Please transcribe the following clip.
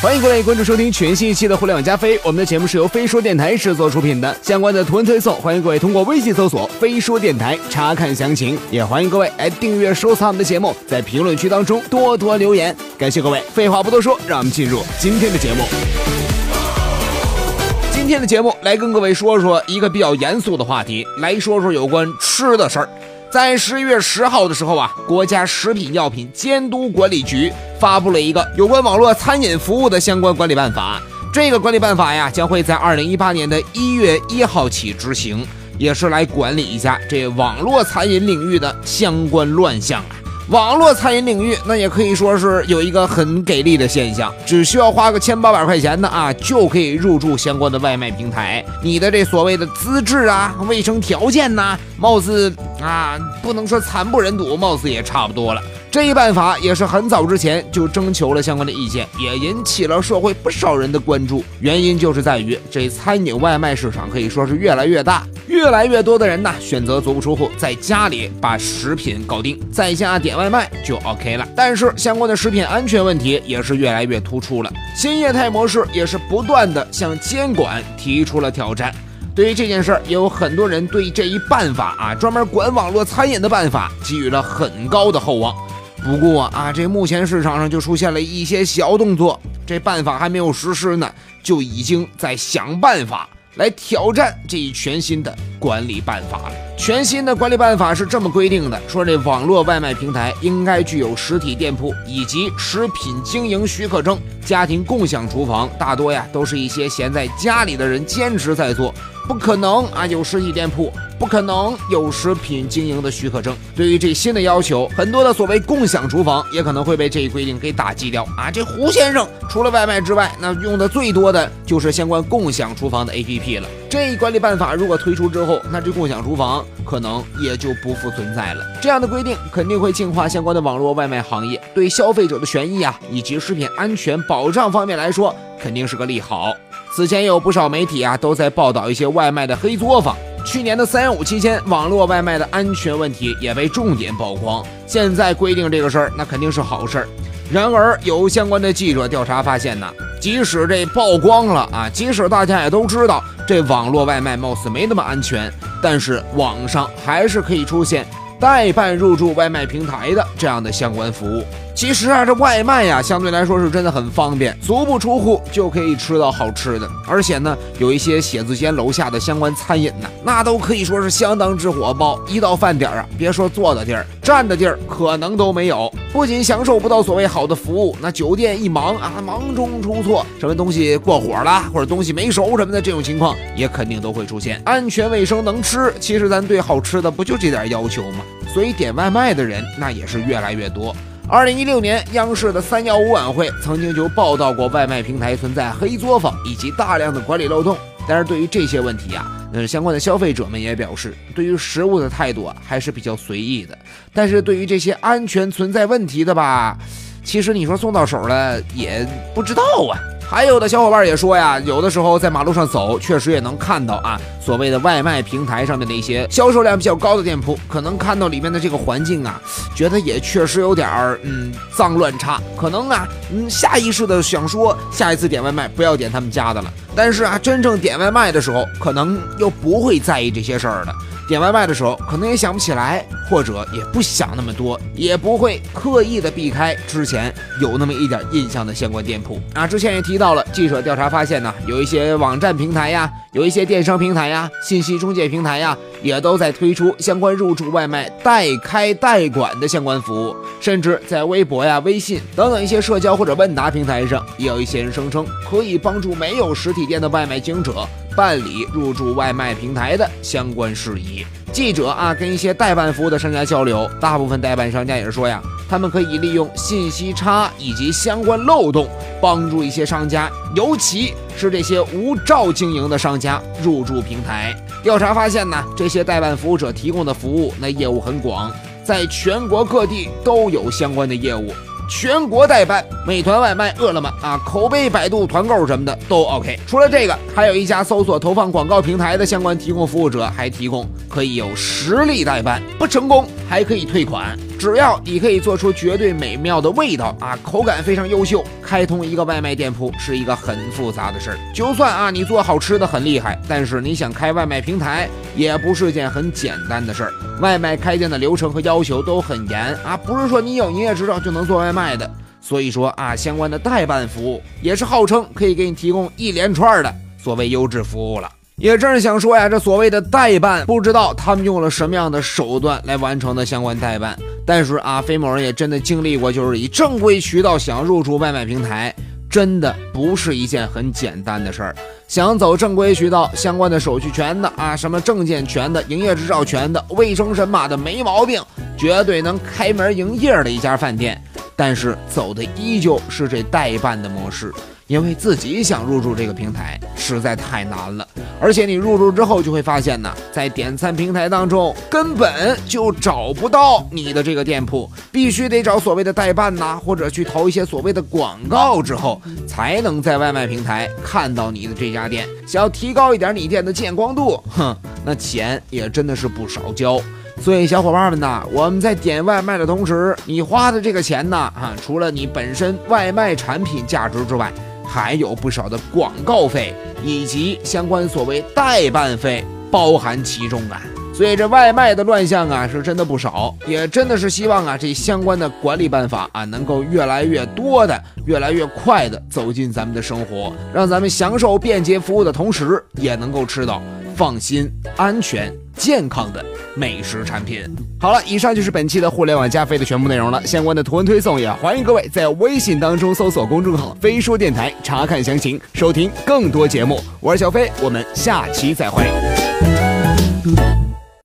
欢迎各位关注收听全新一期的互联网加飞，我们的节目是由飞说电台制作出品的。相关的图文推送，欢迎各位通过微信搜索“飞说电台”查看详情。也欢迎各位来订阅收藏我们的节目，在评论区当中多多留言。感谢各位，废话不多说，让我们进入今天的节目。今天的节目来跟各位说说一个比较严肃的话题，来说说有关吃的事儿。在十一月十号的时候啊，国家食品药品监督管理局发布了一个有关网络餐饮服务的相关管理办法。这个管理办法呀，将会在二零一八年的一月一号起执行，也是来管理一下这网络餐饮领域的相关乱象啊。网络餐饮领域，那也可以说是有一个很给力的现象，只需要花个千八百块钱呢啊，就可以入驻相关的外卖平台。你的这所谓的资质啊、卫生条件呐，貌似啊，不能说惨不忍睹，貌似也差不多了。这一办法也是很早之前就征求了相关的意见，也引起了社会不少人的关注。原因就是在于这餐饮外卖市场可以说是越来越大，越来越多的人呢选择足不出户，在家里把食品搞定，在家点外卖就 OK 了。但是相关的食品安全问题也是越来越突出了，新业态模式也是不断的向监管提出了挑战。对于这件事儿，也有很多人对这一办法啊，专门管网络餐饮的办法给予了很高的厚望。不过啊，这目前市场上就出现了一些小动作，这办法还没有实施呢，就已经在想办法来挑战这一全新的管理办法了。全新的管理办法是这么规定的：说这网络外卖平台应该具有实体店铺以及食品经营许可证，家庭共享厨房大多呀都是一些闲在家里的人兼职在做，不可能啊有实体店铺。不可能有食品经营的许可证。对于这新的要求，很多的所谓共享厨房也可能会被这一规定给打击掉啊！这胡先生除了外卖之外，那用的最多的就是相关共享厨房的 APP 了。这一管理办法如果推出之后，那这共享厨房可能也就不复存在了。这样的规定肯定会净化相关的网络外卖行业，对消费者的权益啊以及食品安全保障方面来说，肯定是个利好。此前有不少媒体啊都在报道一些外卖的黑作坊。去年的三幺五期间，网络外卖的安全问题也被重点曝光。现在规定这个事儿，那肯定是好事儿。然而，有相关的记者调查发现呢，即使这曝光了啊，即使大家也都知道这网络外卖貌似没那么安全，但是网上还是可以出现代办入驻外卖平台的这样的相关服务。其实啊，这外卖呀，相对来说是真的很方便，足不出户就可以吃到好吃的。而且呢，有一些写字间楼下的相关餐饮呢，那都可以说是相当之火爆。一到饭点啊，别说坐的地儿，站的地儿可能都没有。不仅享受不到所谓好的服务，那酒店一忙啊，忙中出错，什么东西过火了，或者东西没熟什么的，这种情况也肯定都会出现。安全卫生能吃，其实咱对好吃的不就这点要求吗？所以点外卖的人那也是越来越多。二零一六年，央视的三幺五晚会曾经就报道过外卖平台存在黑作坊以及大量的管理漏洞。但是对于这些问题啊，嗯，相关的消费者们也表示，对于食物的态度啊还是比较随意的。但是对于这些安全存在问题的吧，其实你说送到手了也不知道啊。还有的小伙伴也说呀，有的时候在马路上走，确实也能看到啊，所谓的外卖平台上的一些销售量比较高的店铺，可能看到里面的这个环境啊，觉得也确实有点儿嗯脏乱差，可能啊嗯下意识的想说下一次点外卖不要点他们家的了，但是啊真正点外卖的时候，可能又不会在意这些事儿的。点外卖的时候，可能也想不起来，或者也不想那么多，也不会刻意的避开之前有那么一点印象的相关店铺啊。之前也提到了，记者调查发现呢，有一些网站平台呀，有一些电商平台呀，信息中介平台呀，也都在推出相关入驻外卖代开代管的相关服务，甚至在微博呀、微信等等一些社交或者问答平台上，也有一些人声称可以帮助没有实体店的外卖经营者。办理入驻外卖平台的相关事宜。记者啊，跟一些代办服务的商家交流，大部分代办商家也是说呀，他们可以利用信息差以及相关漏洞，帮助一些商家，尤其是这些无照经营的商家入驻平台。调查发现呢，这些代办服务者提供的服务，那业务很广，在全国各地都有相关的业务。全国代办，美团外卖、饿了么啊，口碑、百度团购什么的都 OK。除了这个，还有一家搜索投放广告平台的相关提供服务者，还提供可以有实力代办，不成功还可以退款。只要你可以做出绝对美妙的味道啊，口感非常优秀，开通一个外卖店铺是一个很复杂的事儿。就算啊你做好吃的很厉害，但是你想开外卖平台也不是件很简单的事儿。外卖开店的流程和要求都很严啊，不是说你有营业执照就能做外卖的。所以说啊，相关的代办服务也是号称可以给你提供一连串的所谓优质服务了。也正是想说呀，这所谓的代办，不知道他们用了什么样的手段来完成的相关代办。但是啊，飞某人也真的经历过，就是以正规渠道想入驻外卖平台，真的不是一件很简单的事儿。想走正规渠道，相关的手续全的啊，什么证件全的，营业执照全的，卫生神马的没毛病，绝对能开门营业的一家饭店。但是走的依旧是这代办的模式。因为自己想入驻这个平台实在太难了，而且你入驻之后就会发现呢，在点餐平台当中根本就找不到你的这个店铺，必须得找所谓的代办呐，或者去投一些所谓的广告之后，才能在外卖平台看到你的这家店。想要提高一点你店的见光度，哼，那钱也真的是不少交。所以小伙伴们呐，我们在点外卖的同时，你花的这个钱呢，啊，除了你本身外卖产品价值之外，还有不少的广告费以及相关所谓代办费包含其中啊，所以这外卖的乱象啊是真的不少，也真的是希望啊这相关的管理办法啊能够越来越多的、越来越快的走进咱们的生活，让咱们享受便捷服务的同时，也能够吃到放心、安全、健康的。美食产品。好了，以上就是本期的互联网加飞的全部内容了。相关的图文推送也欢迎各位在微信当中搜索公众号“飞说电台”查看详情，收听更多节目。我是小飞，我们下期再会。